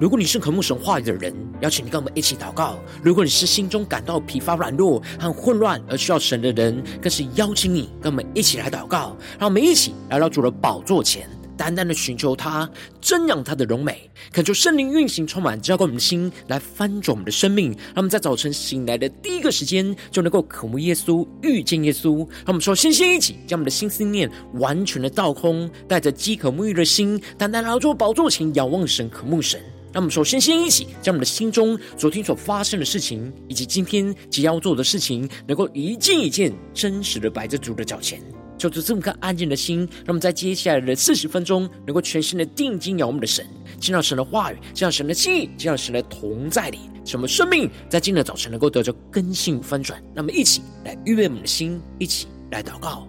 如果你是渴慕神话语的人，邀请你跟我们一起祷告；如果你是心中感到疲乏、软弱和混乱而需要神的人，更是邀请你跟我们一起来祷告。让我们一起来到主的宝座前，单单的寻求他，瞻仰他的荣美，恳求圣灵运行充满，浇灌我们的心，来翻转我们的生命。让我们在早晨醒来的第一个时间，就能够渴慕耶稣、遇见耶稣。让我们说，先先一起将我们的心思念完全的倒空，带着饥渴沐浴的心，单单来到主宝座前，仰望神、渴慕神。让我们首先先一起将我们的心中昨天所发生的事情，以及今天即将要做的事情，能够一件一件真实的摆在主的脚前，就是这么颗安静的心，让我们在接下来的四十分钟，能够全心的定睛仰望我们的神，见到神的话语，见到神的心意，见到神的同在里，使我们生命在今天早晨能够得着更新翻转。那么一起来预备我们的心，一起来祷告。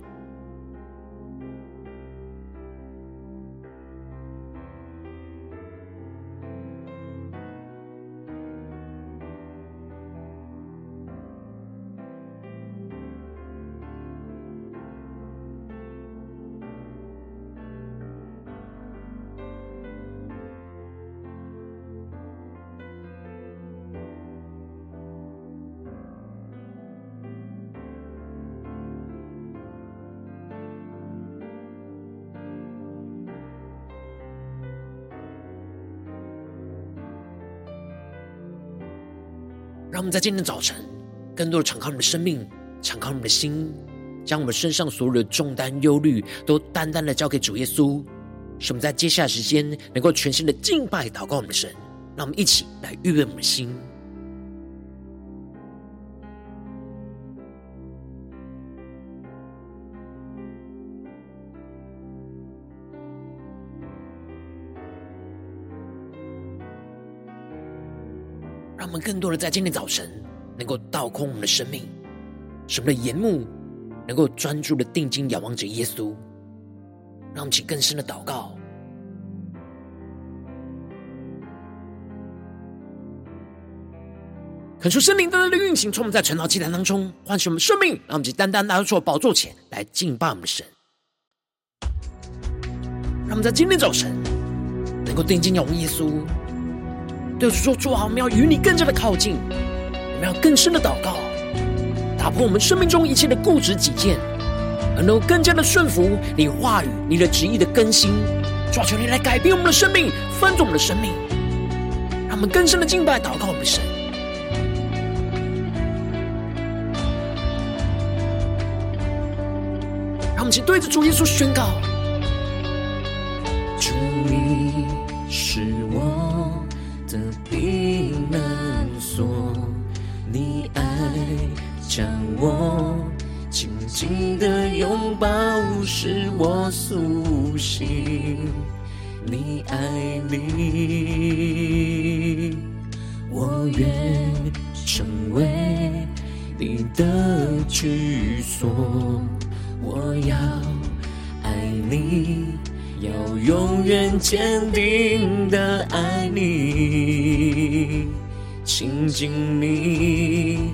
让我们在今天早晨，更多的敞开我们的生命，敞开我们的心，将我们身上所有的重担、忧虑，都单单的交给主耶稣。使我们在接下来时间，能够全新的敬拜、祷告我们的神。让我们一起来预备我们的心。更多的在今天早晨，能够倒空我们的生命，使我们的眼目能够专注的定睛仰望着耶稣。让我们起更深的祷告，恳求圣灵单单的运行，充满在晨祷祭坛当中，唤醒我们生命。让我们起单单来到主的宝座前来敬拜我们的神。让我们在今天早晨能够定睛仰望耶稣。对主说：“主啊，我们要与你更加的靠近，我们要更深的祷告，打破我们生命中一切的固执己见，而能够更加的顺服你话语、你的旨意的更新。主啊，求你来改变我们的生命，翻转我们的生命，让我们更深的敬拜、祷告我们神。让我们一起对着主耶稣宣告：我紧紧的拥抱，使我苏醒。你爱你，我愿成为你的居所。我要爱你。要永远坚定的爱你，亲近你，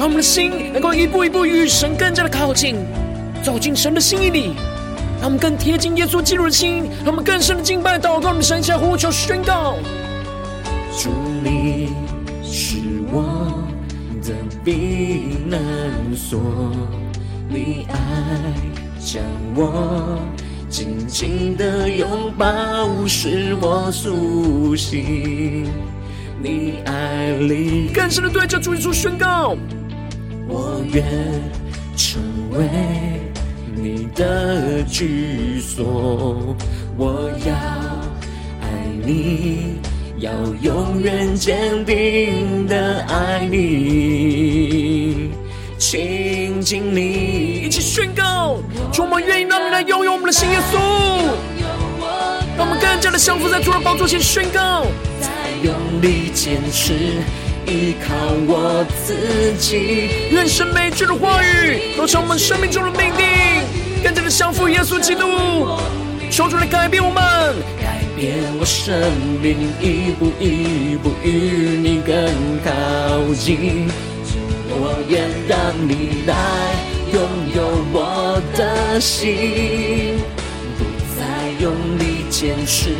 让我们的心能够一步一步与神更加的靠近，走进神的心意里。让我们更贴近耶稣基督的心，让我们更深的敬拜、祷告，我们神下呼求宣告：主，你是我的避难所，你爱。将我紧紧的拥抱，使我苏醒。你爱里更深的对着主耶稣宣告：我愿成为你的居所。我要爱你，要永远坚定的爱你。亲近你，一起宣告，主，我们愿意让你来拥有我们的新耶稣，让我们更加的降服在主的宝座前宣告。用力坚持，依靠我自己。愿神每句的话语都成我们生命中的命定，更加的降服耶稣基督。求主来改变我们，改变我生命，一步一步与你更靠近。我愿让你来拥有我的心，不再用力坚持，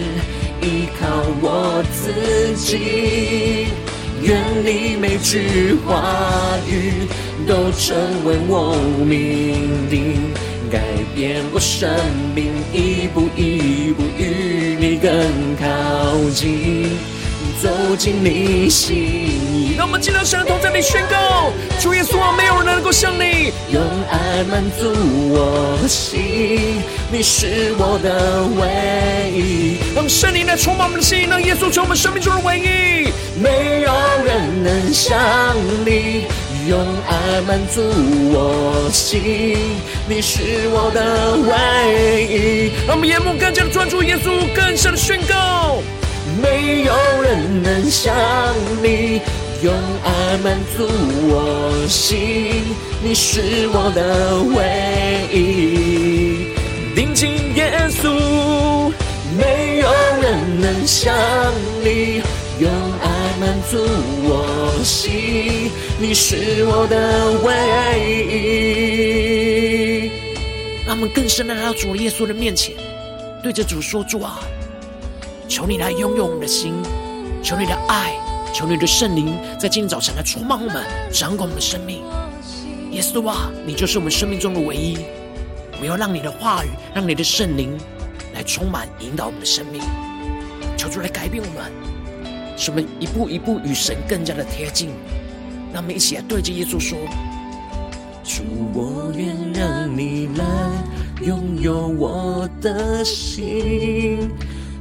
依靠我自己。愿你每句话语都成为我命定。改变我生命，一步一步与你更靠近，走进你心意。让我们尽量相同，在你宣告：主耶稣啊，没有人能够像你，用爱满足我心，你是我的唯一。让圣灵来充满我们的心，让耶稣成为我们生命中的唯一。没有人能像你。用爱满足我心，你是我的唯一。让我们眼目更加的专注耶稣，更深的宣告：没有人能像你，用爱满足我心，你是我的唯一。定睛耶稣，没有人能像你。用爱满足我心，你是我的唯一。让我们更深的来到主耶稣的面前，对着主说：“主啊，求你来拥有我们的心，求你的爱，求你的圣灵，在今天早晨来充满我们，掌管我们的生命。耶稣啊，你就是我们生命中的唯一。我要让你的话语，让你的圣灵来充满，引导我们的生命。求主来改变我们。”使我们一步一步与神更加的贴近，让我们一起来对着耶稣说：“主，我愿让你来拥有我的心，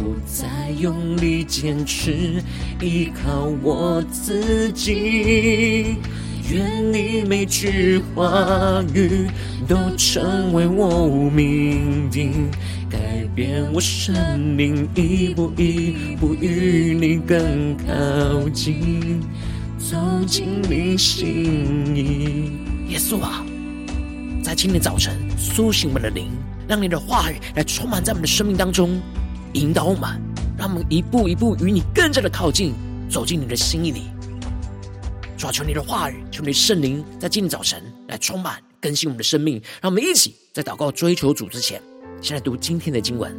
不再用力坚持，依靠我自己。愿你每句话语都成为我命定。改变我生命，一步一步与你更靠近，走进你心意。耶稣啊，在今天早晨苏醒我们的灵，让你的话语来充满在我们的生命当中，引导我们，让我们一步一步与你更加的靠近，走进你的心意里。主啊，求你的话语，求你圣灵，在今天早晨来充满更新我们的生命，让我们一起在祷告追求主之前。先来读今天的经文。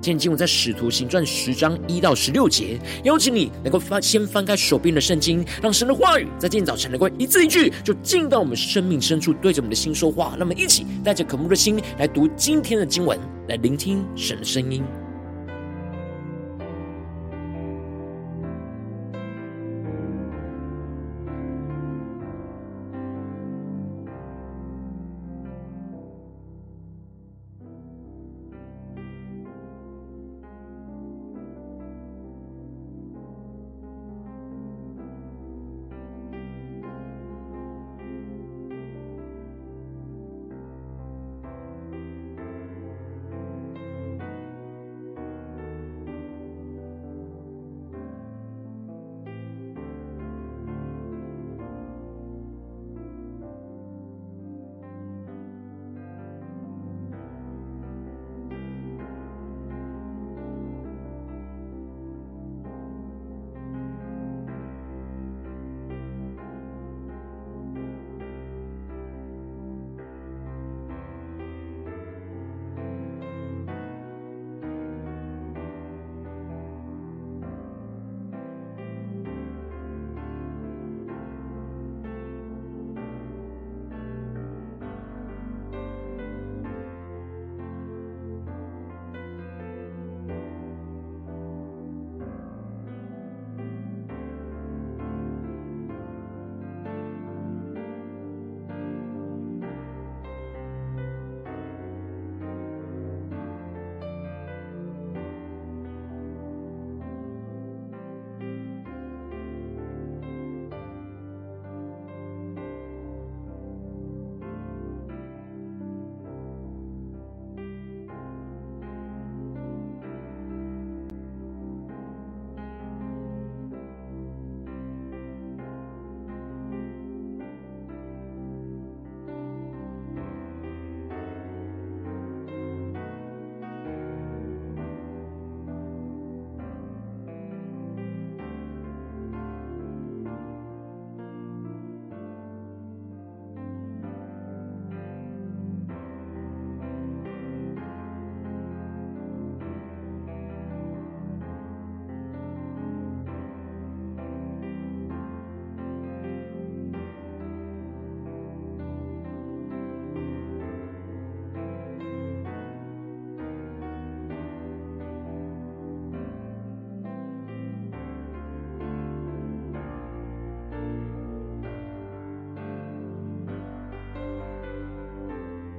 今天经文在《使徒行传》十章一到十六节。邀请你能够翻先翻开手边的圣经，让神的话语在今天早晨能够一字一句，就进到我们生命深处，对着我们的心说话。那么，一起带着渴慕的心来读今天的经文，来聆听神的声音。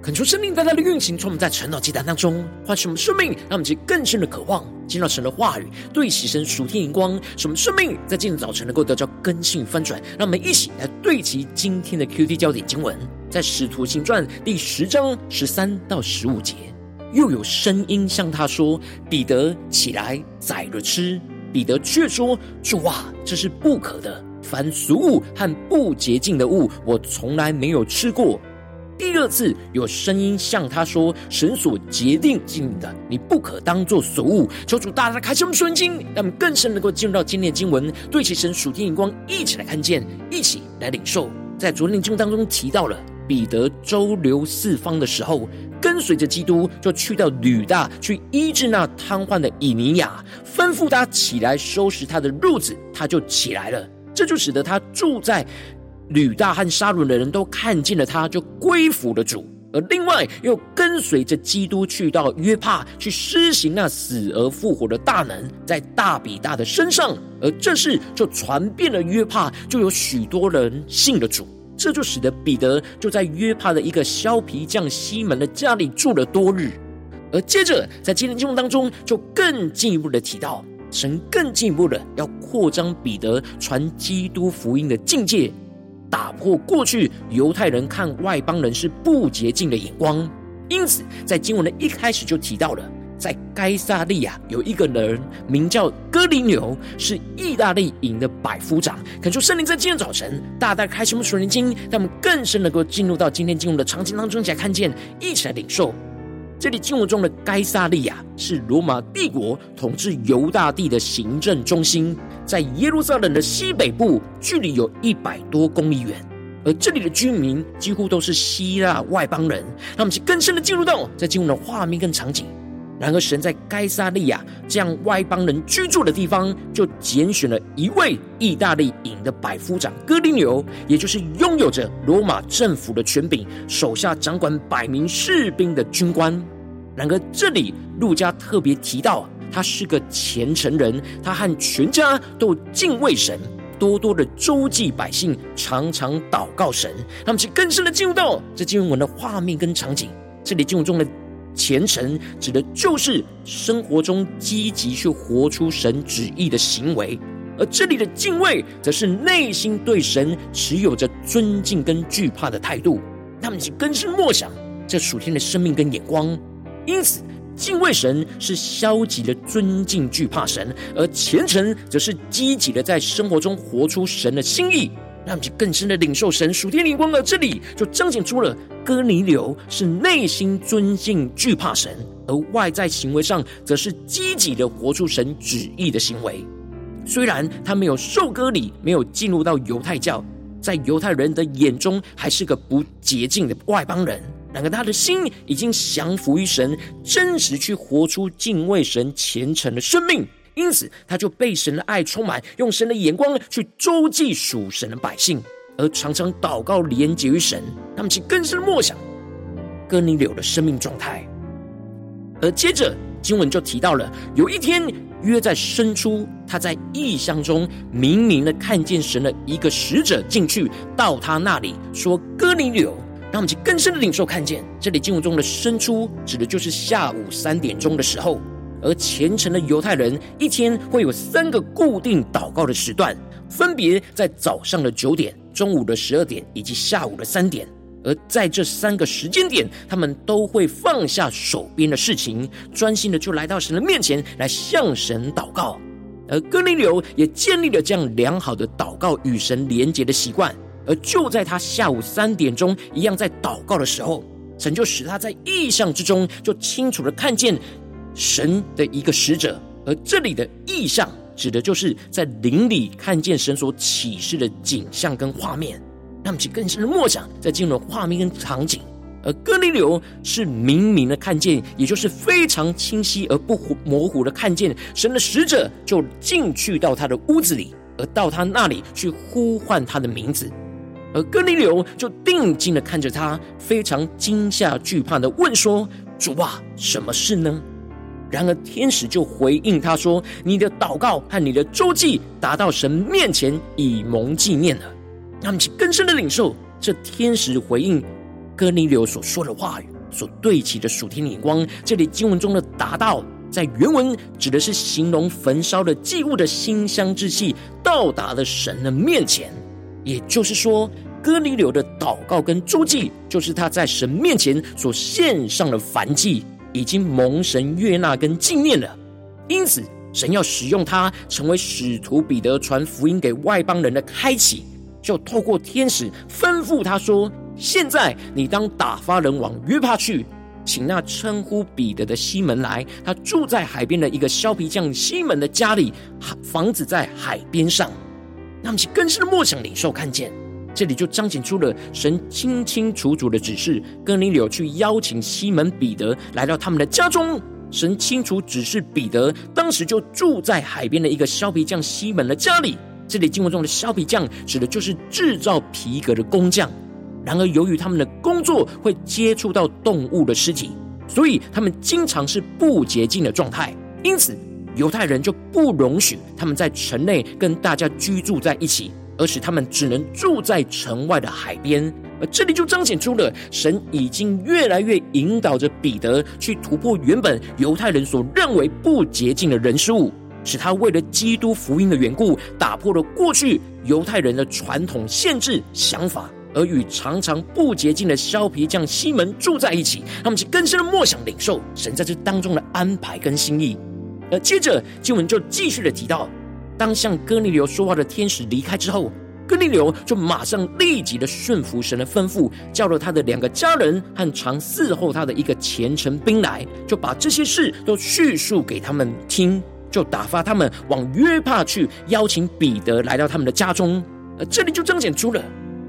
恳求圣灵在他的运行，从我们在晨祷祭坛当中，唤醒我们生命，让我们去更深的渴望见到神的话语，对齐神属天荧光，使我们生命在今天早晨能够得到更新翻转。让我们一起来对齐今天的 QT 焦点经文，在使徒行传第十章十三到十五节，又有声音向他说：“彼得，起来，宰了吃。”彼得却说：“主啊，这是不可的。凡俗物和不洁净的物，我从来没有吃过。”第二次有声音向他说：“神所洁净净的，你不可当作俗物。”求主大大开启我们属灵经，让我们更深能够进入到今天的经文，对其神属天眼光，一起来看见，一起来领受。在昨天经当中提到了彼得周流四方的时候，跟随着基督就去到吕大去医治那瘫痪的以尼亚，吩咐他起来收拾他的褥子，他就起来了。这就使得他住在。吕大和沙伦的人都看见了他，就归服了主。而另外又跟随着基督去到约帕，去施行那死而复活的大能，在大比大的身上。而这事就传遍了约帕，就有许多人信了主。这就使得彼得就在约帕的一个削皮匠西门的家里住了多日。而接着在今天经文当中，就更进一步的提到，神更进一步的要扩张彼得传基督福音的境界。打破过去犹太人看外邦人是不洁净的眼光，因此在经文的一开始就提到了，在该撒利亚有一个人名叫哥尼流，是意大利营的百夫长。恳求圣灵在今天早晨大大开启我们属灵经，让我们更深能够进入到今天经文的场景当中，一起来看见，一起来领受。这里经文中的该萨利亚是罗马帝国统治犹大地的行政中心，在耶路撒冷的西北部，距离有一百多公里远。而这里的居民几乎都是希腊外邦人。他们是更深的进入到在经文的画面跟场景。然而，神在该撒利亚这样外邦人居住的地方，就拣选了一位意大利营的百夫长哥尼流，也就是拥有着罗马政府的权柄，手下掌管百名士兵的军官。然而，这里路加特别提到，他是个虔诚人，他和全家都敬畏神，多多的周济百姓，常常祷告神。他们去更深的进入到这经文的画面跟场景。这里经文中的。虔诚指的就是生活中积极去活出神旨意的行为，而这里的敬畏，则是内心对神持有着尊敬跟惧怕的态度。他们去更深莫想这属天的生命跟眼光。因此，敬畏神是消极的尊敬惧怕神，而虔诚则是积极的在生活中活出神的心意。让我们更深的领受神属天灵光，的这里就彰显出了哥尼流是内心尊敬惧怕神，而外在行为上则是积极的活出神旨意的行为。虽然他没有受割礼，没有进入到犹太教，在犹太人的眼中还是个不洁净的外邦人，然而他的心已经降服于神，真实去活出敬畏神、虔诚的生命。因此，他就被神的爱充满，用神的眼光去周济属神的百姓，而常常祷告连结于神。他们其更深默想哥尼流的生命状态。而接着经文就提到了，有一天约在申初，他在异象中明明的看见神的一个使者进去到他那里，说：“哥尼流。”让我们去更深的领受看见，这里经文中的申初指的就是下午三点钟的时候。而虔诚的犹太人一天会有三个固定祷告的时段，分别在早上的九点、中午的十二点以及下午的三点。而在这三个时间点，他们都会放下手边的事情，专心的就来到神的面前来向神祷告。而哥尼流也建立了这样良好的祷告与神连结的习惯。而就在他下午三点钟一样在祷告的时候，神就使他在意象之中就清楚的看见。神的一个使者，而这里的意象指的就是在灵里看见神所启示的景象跟画面，让我们去更深的默想，在进入画面跟场景。而哥尼流是明明的看见，也就是非常清晰而不模糊的看见神的使者就进去到他的屋子里，而到他那里去呼唤他的名字，而哥尼流就定睛的看着他，非常惊吓惧怕的问说：“主啊，什么事呢？”然而天使就回应他说：“你的祷告和你的周记达到神面前，以蒙纪念了。”让我们去更深的领受这天使回应哥尼流所说的话语。所对齐的属天眼光。这里经文中的达到，在原文指的是形容焚烧的祭物的馨香之气到达了神的面前。也就是说，哥尼流的祷告跟诸祭，就是他在神面前所献上的燔祭，已经蒙神悦纳跟纪念了。因此，神要使用他，成为使徒彼得传福音给外邦人的开启。就透过天使吩咐他说：“现在你当打发人往约帕去，请那称呼彼得的西门来。他住在海边的一个削皮匠西门的家里，房子在海边上。”那么，其更深的默想领受看见，这里就彰显出了神清清楚楚的指示，哥尼流去邀请西门彼得来到他们的家中。神清楚指示彼得，当时就住在海边的一个削皮匠西门的家里。这里经文中的削皮匠指的就是制造皮革的工匠。然而，由于他们的工作会接触到动物的尸体，所以他们经常是不洁净的状态。因此，犹太人就不容许他们在城内跟大家居住在一起，而使他们只能住在城外的海边。而这里就彰显出了神已经越来越引导着彼得去突破原本犹太人所认为不洁净的人事物。使他为了基督福音的缘故，打破了过去犹太人的传统限制想法，而与常常不洁净的削皮匠西门住在一起。他们是更深的默想领受神在这当中的安排跟心意。而接着经文就继续的提到，当向哥尼流说话的天使离开之后，哥尼流就马上立即的顺服神的吩咐，叫了他的两个家人和常伺候他的一个虔诚兵来，就把这些事都叙述给他们听。就打发他们往约帕去，邀请彼得来到他们的家中。而这里就彰显出了，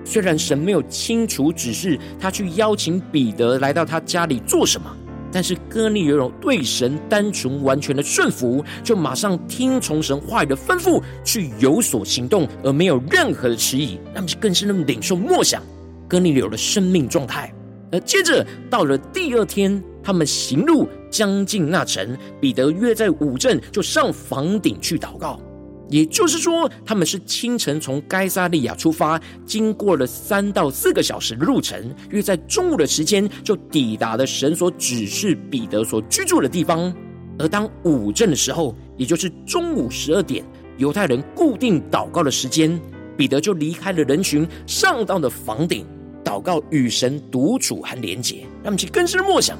虽然神没有清楚指示他去邀请彼得来到他家里做什么，但是哥尼流对神单纯完全的顺服，就马上听从神话语的吩咐去有所行动，而没有任何的迟疑。那么就更是那么领受默想哥尼流的生命状态。而接着到了第二天，他们行路。将近那城，彼得约在午正就上房顶去祷告。也就是说，他们是清晨从该撒利亚出发，经过了三到四个小时的路程，约在中午的时间就抵达了神所指示彼得所居住的地方。而当午正的时候，也就是中午十二点，犹太人固定祷告的时间，彼得就离开了人群，上到了房顶祷告，与神独处和连结。让我们去更深默想。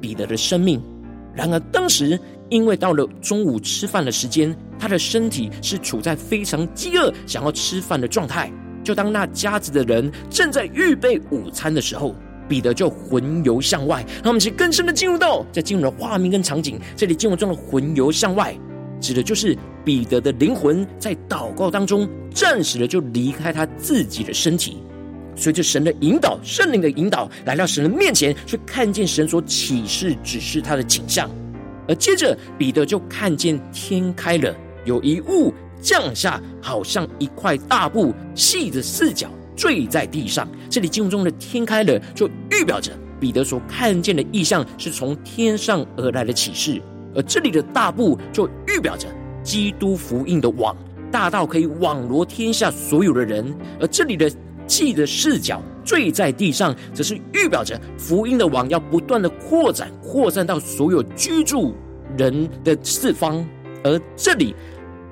彼得的生命，然而当时因为到了中午吃饭的时间，他的身体是处在非常饥饿、想要吃饭的状态。就当那家子的人正在预备午餐的时候，彼得就魂游向外。让我们去更深的进入到在进入的画面跟场景。这里经文中的魂游向外，指的就是彼得的灵魂在祷告当中暂时的就离开他自己的身体。随着神的引导，圣灵的引导，来到神的面前，去看见神所启示、指示他的景象。而接着，彼得就看见天开了，有一物降下，好像一块大布，细的四角坠在地上。这里经文中的天开了，就预表着彼得所看见的异象是从天上而来的启示。而这里的大布，就预表着基督福音的网，大到可以网罗天下所有的人。而这里的细的四角坠在地上，则是预表着福音的网要不断的扩展、扩散到所有居住人的四方。而这里，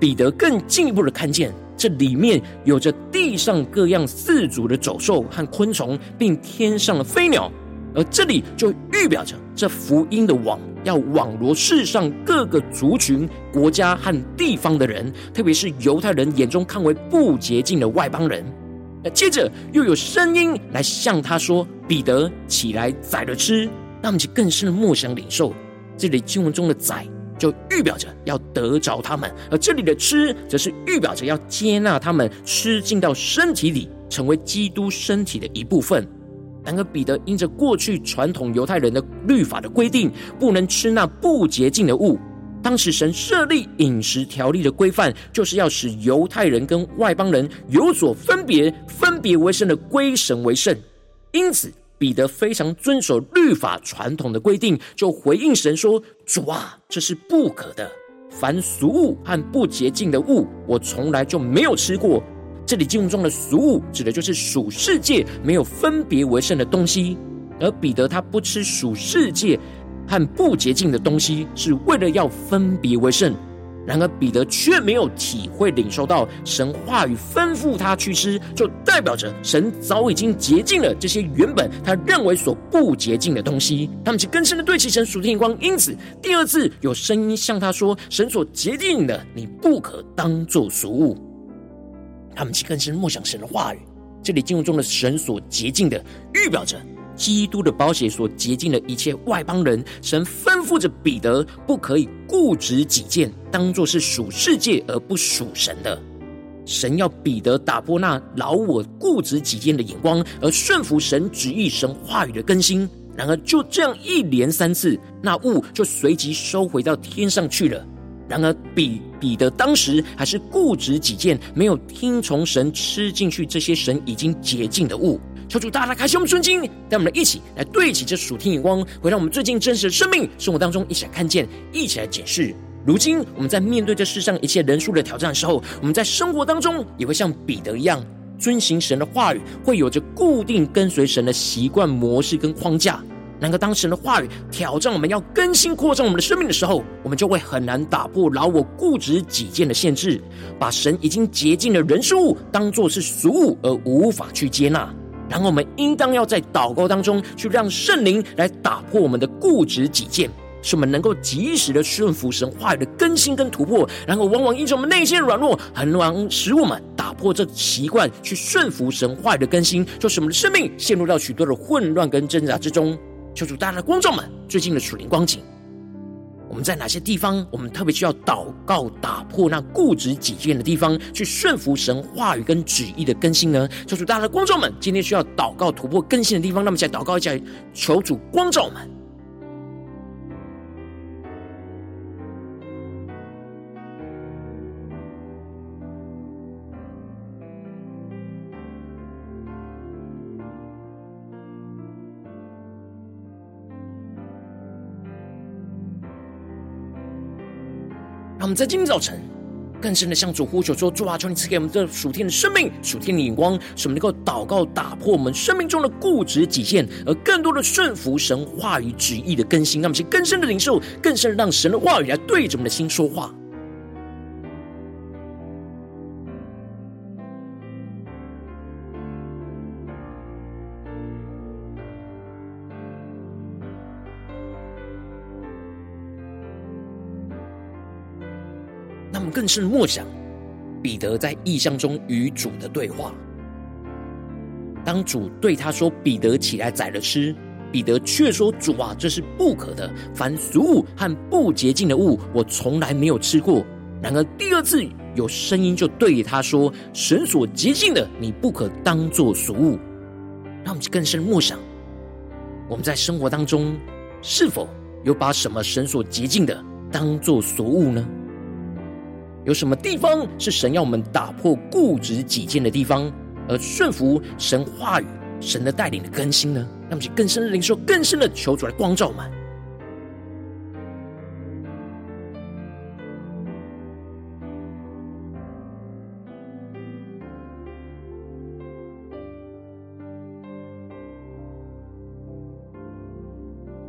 彼得更进一步的看见，这里面有着地上各样四足的走兽和昆虫，并天上的飞鸟。而这里就预表着这福音的网要网罗世上各个族群、国家和地方的人，特别是犹太人眼中看为不洁净的外邦人。接着又有声音来向他说：“彼得，起来宰了吃。”那么就更深的默想领受。这里经文中的“宰”就预表着要得着他们，而这里的“吃”则是预表着要接纳他们吃进到身体里，成为基督身体的一部分。然而彼得因着过去传统犹太人的律法的规定，不能吃那不洁净的物。当时神设立饮食条例的规范，就是要使犹太人跟外邦人有所分别，分别为圣的归神为圣。因此，彼得非常遵守律法传统的规定，就回应神说：“主啊，这是不可的。凡俗物和不洁净的物，我从来就没有吃过。”这里经文中的俗物，指的就是属世界没有分别为圣的东西。而彼得他不吃属世界和不洁净的东西，是为了要分别为圣。然而彼得却没有体会领受到神话语吩咐他去吃，就代表着神早已经洁净了这些原本他认为所不洁净的东西。他们就更深的对齐神属天眼光，因此第二次有声音向他说：“神所洁净的，你不可当作俗物。”他们就更深默想神的话语。这里经文中的神所洁净的，预表着。基督的宝血所洁净的一切外邦人，神吩咐着彼得不可以固执己见，当作是属世界而不属神的。神要彼得打破那老我固执己见的眼光，而顺服神旨意、神话语的更新。然而就这样一连三次，那物就随即收回到天上去了。然而彼彼得当时还是固执己见，没有听从神吃进去这些神已经洁净的物。求主大大开启我们的眼睛，带我们一起来对齐这属天眼光，回到我们最近真实的生命生活当中，一起来看见，一起来解释。如今我们在面对这世上一切人数的挑战的时候，我们在生活当中也会像彼得一样，遵行神的话语，会有着固定跟随神的习惯模式跟框架。然而，当神的话语挑战我们要更新扩张我们的生命的时候，我们就会很难打破老我固执己见的限制，把神已经洁净的人事物当作是俗物而无法去接纳。然后我们应当要在祷告当中去让圣灵来打破我们的固执己见，使我们能够及时的顺服神话语的更新跟突破。然后往往因着我们内心的软弱，很难使我们打破这习惯去顺服神话语的更新，就使我们的生命陷入到许多的混乱跟挣扎之中。求主大家的光照们最近的属灵光景。我们在哪些地方，我们特别需要祷告，打破那固执己见的地方，去顺服神话语跟旨意的更新呢？求主，大家的光照们，今天需要祷告突破更新的地方，那么再祷告一下，求主光照们。我们在今天早晨更深的向主呼求说：“主啊，求你赐给我们这属天的生命、属天的眼光，使我们能够祷告，打破我们生命中的固执己见，而更多的顺服神话语旨意的更新。让我们去更深的领受，更深的让神的话语来对着我们的心说话。”更是默想彼得在异象中与主的对话。当主对他说：“彼得起来宰了吃。”彼得却说：“主啊，这是不可的。凡俗物和不洁净的物，我从来没有吃过。”然而第二次有声音就对他说：“神所洁净的，你不可当作俗物。”让我们更深默想，我们在生活当中是否有把什么神所洁净的当作俗物呢？有什么地方是神要我们打破固执己见的地方，而顺服神话语、神的带领的更新呢？让我们去更深的领受、更深的求主来光照们。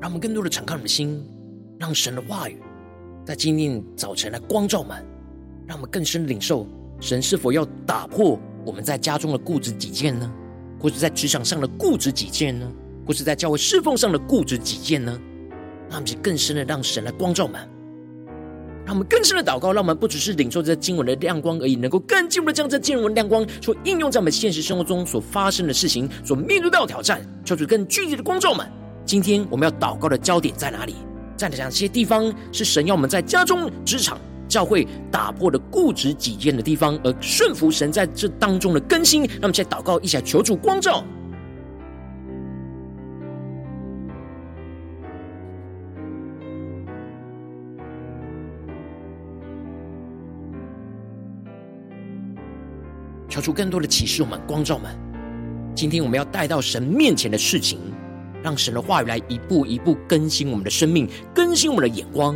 让我们更多的敞开我们的心，让神的话语在今天早晨来光照们。让我们更深领受神是否要打破我们在家中的固执己见呢？或是在职场上的固执己见呢？或是在教会侍奉上的固执己见呢？让我们更深的让神来光照们，让我们更深的祷告，让我们不只是领受这经文的亮光而已，能够更进一步的将这经文亮光所应用在我们现实生活中所发生的事情，所面对到的挑战，求主更具体的光照们。今天我们要祷告的焦点在哪里？在哪些地方是神要我们在家中、职场？教会打破了固执己见的地方，而顺服神在这当中的更新。让我们现在祷告一下，求主光照，求出更多的启示，我们光照们。今天我们要带到神面前的事情，让神的话语来一步一步更新我们的生命，更新我们的眼光。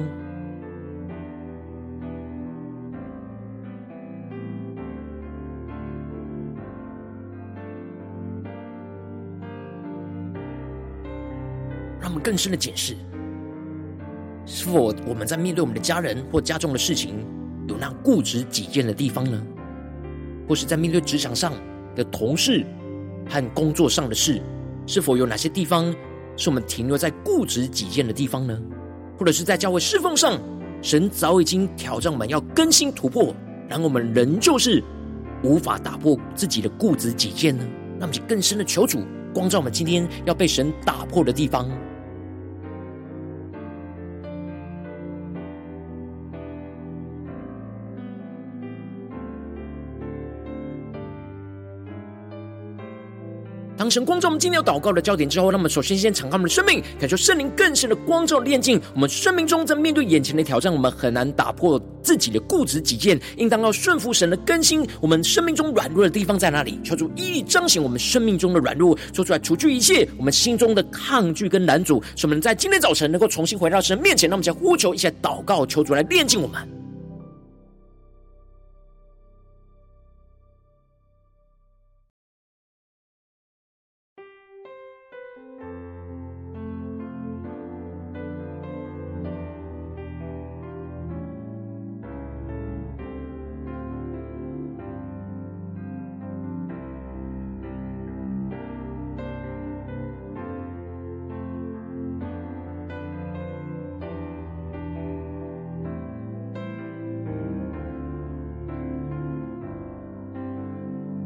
更深的检视，是否我们在面对我们的家人或家中的事情，有那固执己见的地方呢？或是在面对职场上的同事和工作上的事，是否有哪些地方是我们停留在固执己见的地方呢？或者是在教会侍奉上，神早已经挑战我们要更新突破，然后我们仍旧是无法打破自己的固执己见呢？那么就更深的求主光照我们今天要被神打破的地方。神光照我们今天要祷告的焦点之后，那么首先先敞开我们的生命，感受圣灵更深的光照炼净。我们生命中在面对眼前的挑战，我们很难打破自己的固执己见，应当要顺服神的更新。我们生命中软弱的地方在哪里？求主一一彰显我们生命中的软弱，说出来除去一切我们心中的抗拒跟拦阻，使我们在今天早晨能够重新回到神面前。那么，先呼求一下祷告，求主来炼净我们。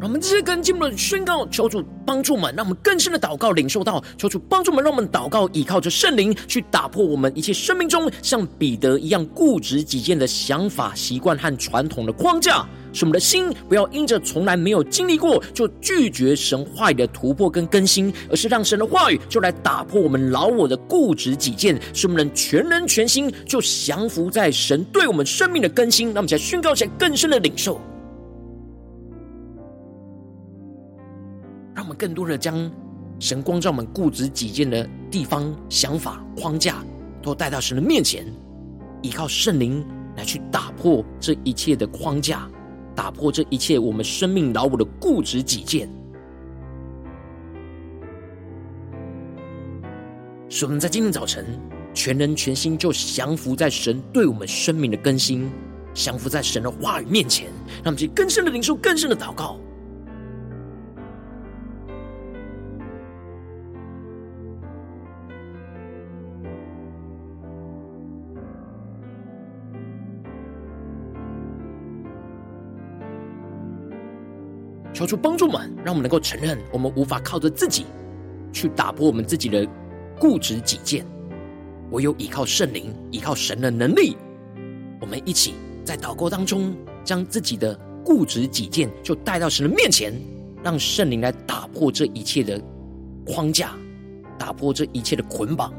让我们这些跟进步的宣告，求主帮助我们，让我们更深的祷告领受到，求主帮助我们，让我们祷告依靠着圣灵去打破我们一切生命中像彼得一样固执己见的想法、习惯和传统的框架，使我们的心不要因着从来没有经历过就拒绝神话语的突破跟更新，而是让神的话语就来打破我们老我的固执己见，使我们能全人全心就降服在神对我们生命的更新。让我们再宣告起来更深的领受。更多的将神光照我们固执己见的地方、想法、框架，都带到神的面前，依靠圣灵来去打破这一切的框架，打破这一切我们生命老我的固执己见，使我们在今天早晨全人全心就降服在神对我们生命的更新，降服在神的话语面前，让我们去更深的领受、更深的祷告。求主帮助我们，让我们能够承认，我们无法靠着自己去打破我们自己的固执己见，唯有依靠圣灵，依靠神的能力。我们一起在祷告当中，将自己的固执己见就带到神的面前，让圣灵来打破这一切的框架，打破这一切的捆绑。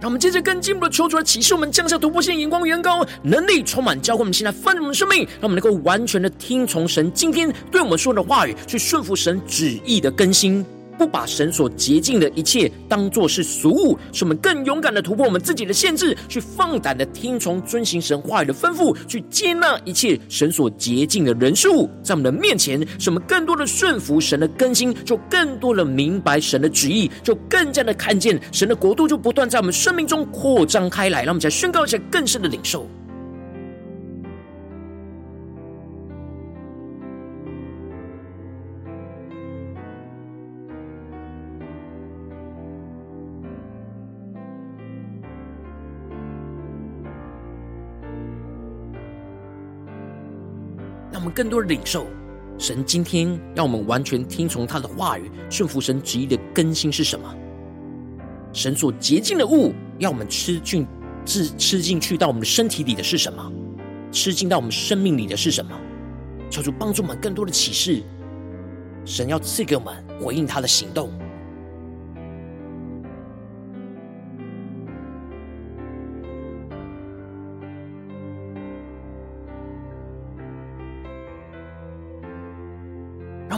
让我们接着更进一步的求主来启示我们，降下突破性眼光、远高能力，充满教会我们现在丰盛的生命，让我们能够完全的听从神今天对我们说的话语，去顺服神旨意的更新。不把神所洁净的一切当作是俗物，使我们更勇敢的突破我们自己的限制，去放胆的听从遵行神话语的吩咐，去接纳一切神所洁净的人事物在我们的面前，使我们更多的顺服神的更新，就更多的明白神的旨意，就更加的看见神的国度就不断在我们生命中扩张开来，让我们再宣告一下更深的领受。更多的领受神今天让我们完全听从他的话语，顺服神旨意的更新是什么？神所洁净的物，要我们吃进、吃吃进去到我们的身体里的是什么？吃进到我们生命里的是什么？求主帮助我们更多的启示，神要赐给我们回应他的行动。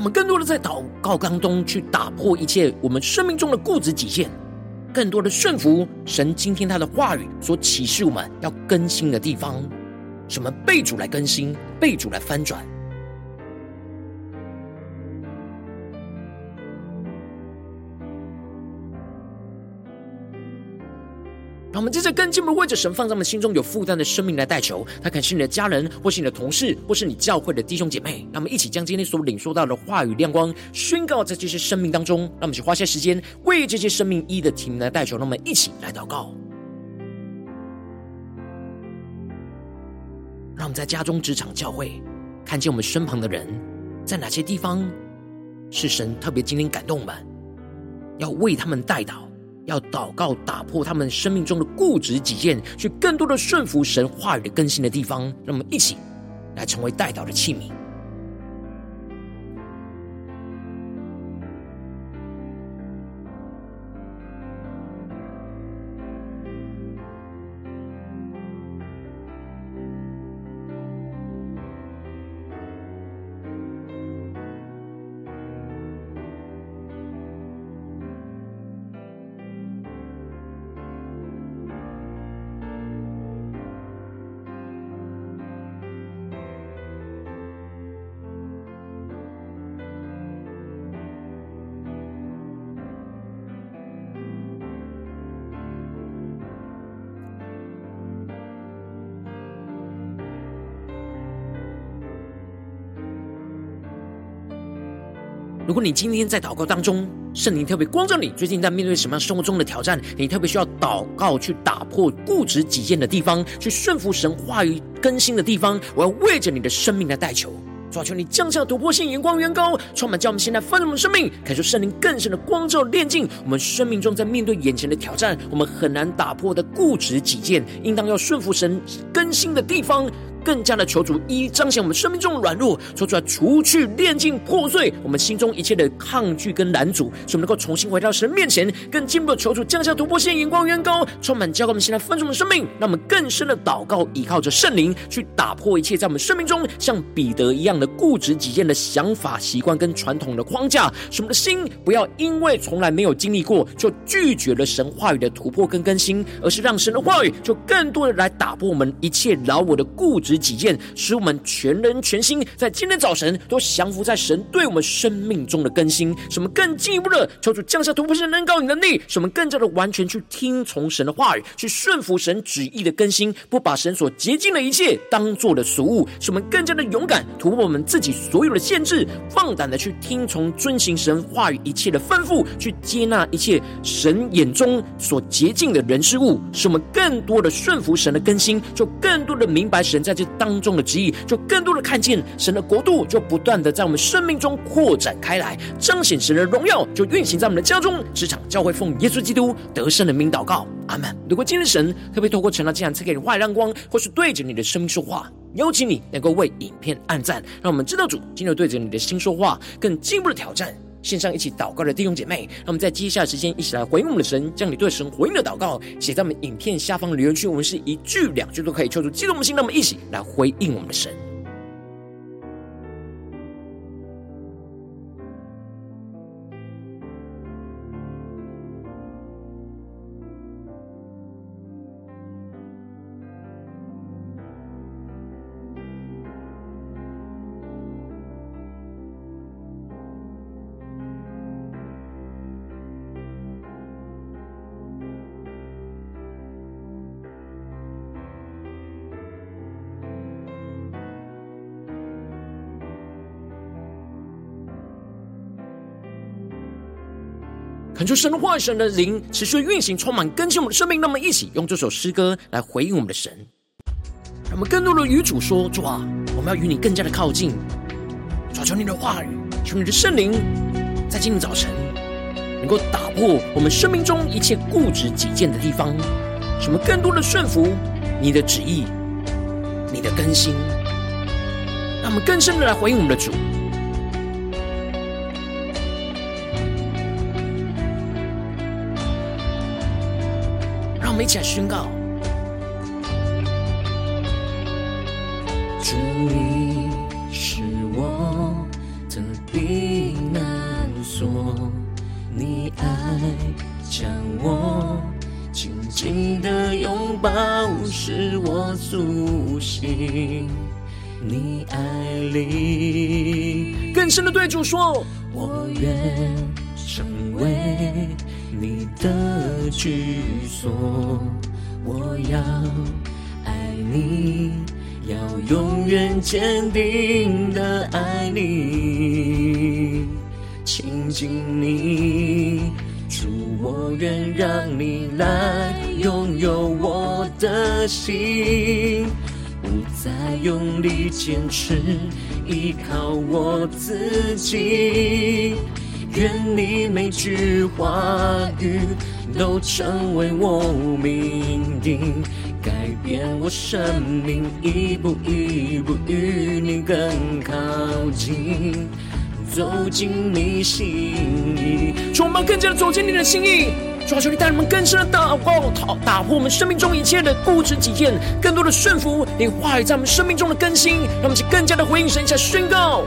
我们更多的在祷告当中去打破一切我们生命中的固执己见，更多的顺服神今天他的话语所启示我们要更新的地方，什么被主来更新，被主来翻转。让我们接着更进一步为着神放在我们心中有负担的生命来代求。他可能是你的家人，或是你的同事，或是你教会的弟兄姐妹。让我们一起将今天所领受到的话语亮光宣告在这些生命当中。让我们去花些时间为这些生命一的提名来代求。让我们一起来祷告。让我们在家中、职场、教会，看见我们身旁的人，在哪些地方是神特别今天感动我们，要为他们代祷。要祷告，打破他们生命中的固执己见，去更多的顺服神话语的更新的地方。让我们一起来成为代祷的器皿。如果你今天在祷告当中，圣灵特别光照你，最近在面对什么样生活中的挑战，你特别需要祷告去打破固执己见的地方，去顺服神话语更新的地方，我要为着你的生命来代求，主啊，求你降下突破性眼光，远高，充满叫我们现在丰盛的生命，感受圣灵更深的光照炼净我们生命中在面对眼前的挑战，我们很难打破的固执己见，应当要顺服神更新的地方。更加的求主一彰显我们生命中的软弱，说出来除去炼净破碎我们心中一切的抗拒跟拦阻，使我们能够重新回到神面前。更进一步的求主降下突破性眼光，远高充满教灌我们现在丰盛的生命，让我们更深的祷告，依靠着圣灵去打破一切在我们生命中像彼得一样的固执己见的想法、习惯跟传统的框架，使我们的心不要因为从来没有经历过就拒绝了神话语的突破跟更新，而是让神的话语就更多的来打破我们一切老我的固执。使己见，使我们全人全心在今天早晨都降服在神对我们生命中的更新，使我们更进一步的求主降下突破性的能高与能力，使我们。更加的完全去听从神的话语，去顺服神旨意的更新，不把神所洁净的一切当做的俗物，使我们更加的勇敢突破我们自己所有的限制，放胆的去听从遵行神话语一切的吩咐，去接纳一切神眼中所洁净的人事物，使我们更多的顺服神的更新，就更多的明白神在这当中的旨意，就更多的看见神的国度，就不断的在我们生命中扩展开来，彰显神的荣耀，就运行在我们的家中、职场、教会，奉耶稣基督得胜的名祷告，阿门。如果今日神特别透过成了这样赐给你话语亮光，或是对着你的生命说话，邀请你能够为影片按赞，让我们知道主今日对着你的心说话，更进一步的挑战。线上一起祷告的弟兄姐妹，那我们在接下来时间一起来回应我们的神，将你对神回应的祷告写在我们影片下方留言区，我们是一句两句都可以抽出激动的心，那么一起来回应我们的神。恳求神的话语、神的灵持续运行，充满更新我们的生命。让我们一起用这首诗歌来回应我们的神，让我们更多的与主说：主啊，我们要与你更加的靠近。求求你的话语，求你的圣灵，在今天早晨能够打破我们生命中一切固执己见的地方，使我们更多的顺服你的旨意、你的更新，让我们更深的来回应我们的主。一起来宣告，主，你是我的避难所，你爱将我紧紧的拥抱，使我苏醒。你爱里更深的对主说，我愿的居所，我要爱你，要永远坚定的爱你，亲近你，主，我愿让你来拥有我的心，不再用力坚持依靠我自己。愿你每句话语都成为我命定，改变我生命，一步一步与你更靠近，走进你心意。主，我们更加的走进你的心意。主啊，求你带我们更深的祷告，打打破我们生命中一切的固执己见，更多的顺服你话语在我们生命中的更新，让我们去更加的回应神，下宣告。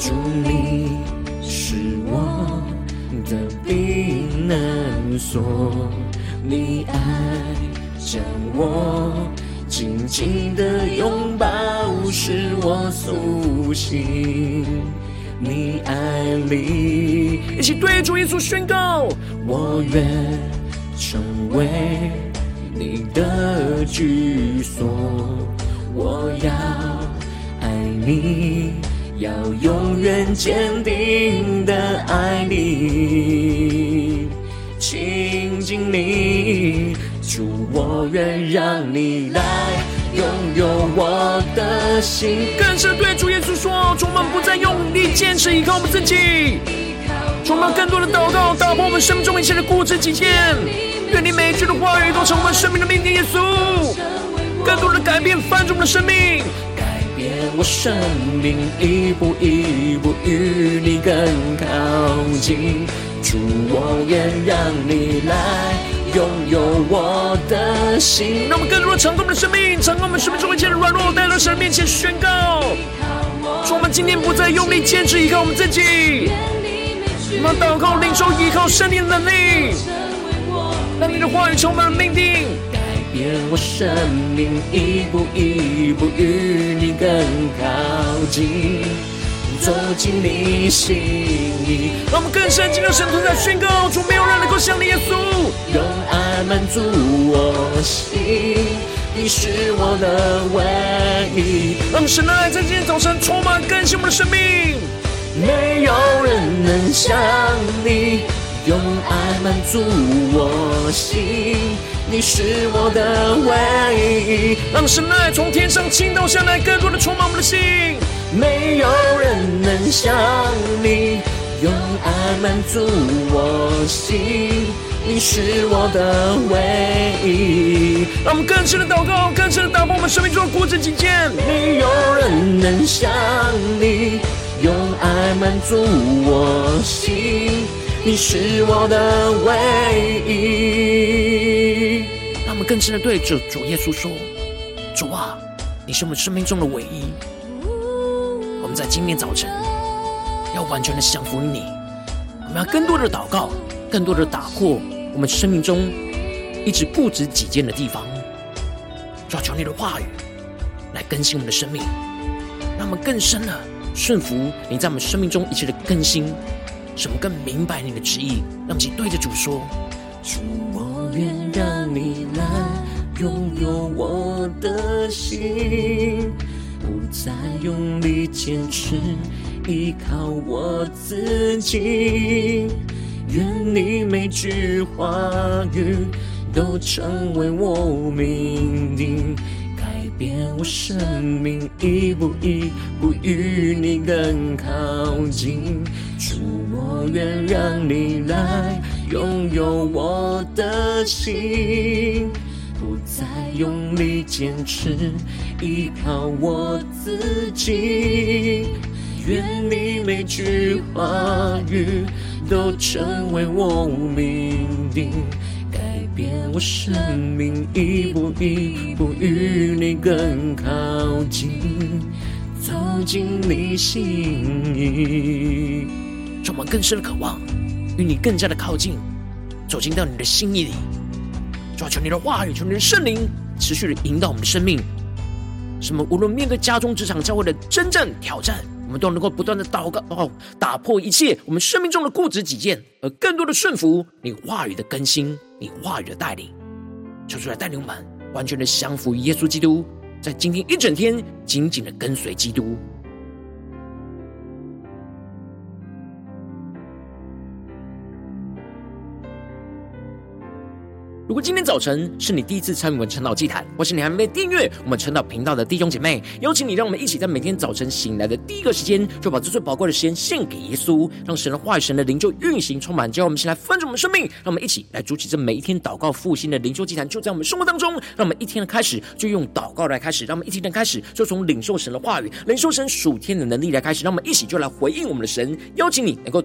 主你。避难所，你爱着我紧紧的拥抱，使我苏醒。你爱里，一起对主耶稣宣告：我愿成为你的居所，我要爱你。要永远坚定的爱你，亲近你，主，我愿让你来拥有我的心。更深对主耶稣说，主，我们不再用力坚持依靠我们自己，主，我们更多的祷告，打破我们生命中一切的固执己见。愿你每句的话语都成为我们生命的命定，耶稣，更多的改变翻转我们的生命。我生命一步一步与你更靠近，主，我愿让你来拥有我的心。让我们更多的敞开我们的生命，敞开我们生命中一切的软弱，带到神面前宣告。主，我们今天不再用力坚持依靠我们自己，我们祷告领受依靠圣灵的能力，让你的话语充满命定。变我生命，一步一步与你更靠近，走进你心里。让我们更深进入神同在宣告，主，没有人能够像你耶稣，用爱满足我心，你是我的唯一。让神的爱在今天早晨充满更新我们的生命，没有人能像你。用爱满足我心，你是我的唯一。让神的爱从天上倾倒下来，更多的充满我们的心。没有人能像你，用爱满足我心，你是我的唯一。让我们更深的祷告，更深的打破我们生命中的固执己见。没有人能像你，用爱满足我心。你是我的唯一。让我们更深的对着主耶稣说：“主啊，你是我们生命中的唯一。在今天早晨要完全的降服于你。我们要更多的祷告，更多的打破我们生命中一直固执己见的地方。抓求你的话语来更新我们的生命，让我们更深的顺服你在我们生命中一切的更新。”使我们更明白你的旨意，让其对着主说：主，我愿让你来拥有我的心，再用力坚持依靠我自己。愿你每句话语都成为我命定。改变我生命，一步一步与你更靠近。主，我愿让你来拥有我的心，不再用力坚持依靠我自己。愿你每句话语都成为我命定。改变我生命，一步一步与你更靠近，走进你心意。充满更深的渴望，与你更加的靠近，走进到你的心意里。主啊，求你的话语，求你的圣灵持续的引导我们的生命，什么无论面对家中、职场、教会的真正挑战。我们都能够不断的祷告，哦，打破一切我们生命中的固执己见，而更多的顺服你话语的更新，你话语的带领。求主来带领我们完全的降服于耶稣基督，在今天一整天紧紧的跟随基督。如果今天早晨是你第一次参与我们晨祷祭坛，或是你还没订阅我们晨祷频道的弟兄姐妹，邀请你，让我们一起在每天早晨醒来的第一个时间，就把这最宝贵的时间献给耶稣，让神的话语、神的灵就运行充满，叫我们先来分盛我们生命，让我们一起来主起这每一天祷告复兴的灵修祭坛，就在我们生活当中，让我们一天的开始就用祷告来开始，让我们一天的开始就从领受神的话语、领受神属天的能力来开始，让我们一起就来回应我们的神，邀请你能够。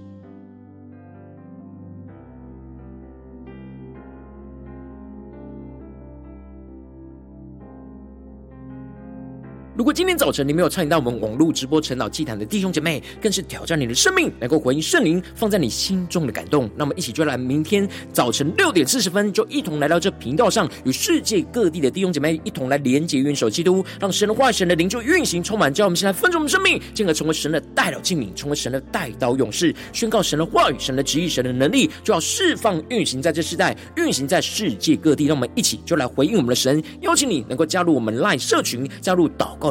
如果今天早晨你没有参与到我们网络直播晨祷祭坛的弟兄姐妹，更是挑战你的生命，能够回应圣灵放在你心中的感动。那么，一起就来明天早晨六点四十分，就一同来到这频道上，与世界各地的弟兄姐妹一同来连接、运首基督，让神的话、神的灵就运行充满，叫我们现在分盛我们生命，进而成为神的代祷器皿，成为神的代刀勇士，宣告神的话语、神的旨意、神的能力，就要释放、运行在这世代，运行在世界各地。让我们一起就来回应我们的神，邀请你能够加入我们 LINE 社群，加入祷告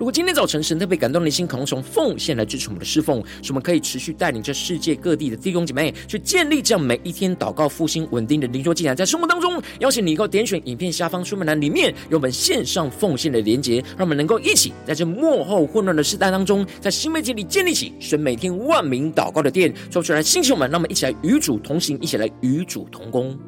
如果今天早晨神特别感动的心，可能从奉献来支持我们的侍奉，使我们可以持续带领着世界各地的弟兄姐妹去建立这样每一天祷告复兴稳定的灵修祭坛，在生活当中，邀请你能够点选影片下方说明栏里面有我们线上奉献的连结，让我们能够一起在这幕后混乱的时代当中，在新媒体里建立起神每天万名祷告的殿，说出来，星球们，让我们一起来与主同行，一起来与主同工。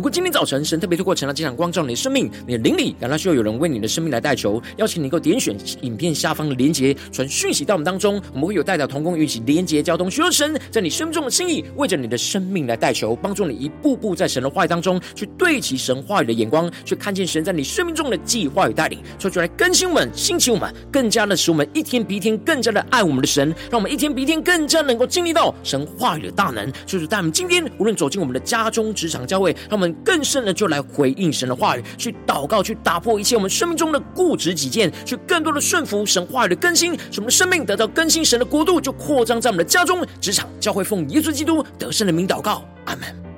如果今天早晨神特别透过晨祷祭坛光照你的生命，你的灵里感到需要有人为你的生命来代求，邀请你能够点选影片下方的连结，传讯息到我们当中，我们会有代表同工与一起连结交通，寻求神在你生命中的心意，为着你的生命来代求，帮助你一步步在神的话语当中去对齐神话语的眼光，去看见神在你生命中的计划与带领，说出来更新我们，兴起我们，更加的使我们一天比一天更加的爱我们的神，让我们一天比一天更加能够经历到神话语的大能，就是带我们今天无论走进我们的家中、职场、教会，让我们。更甚的，就来回应神的话语，去祷告，去打破一切我们生命中的固执己见，去更多的顺服神话语的更新，使我们的生命得到更新，神的国度就扩张在我们的家中、职场、教会，奉耶稣基督得胜的名祷告，阿门。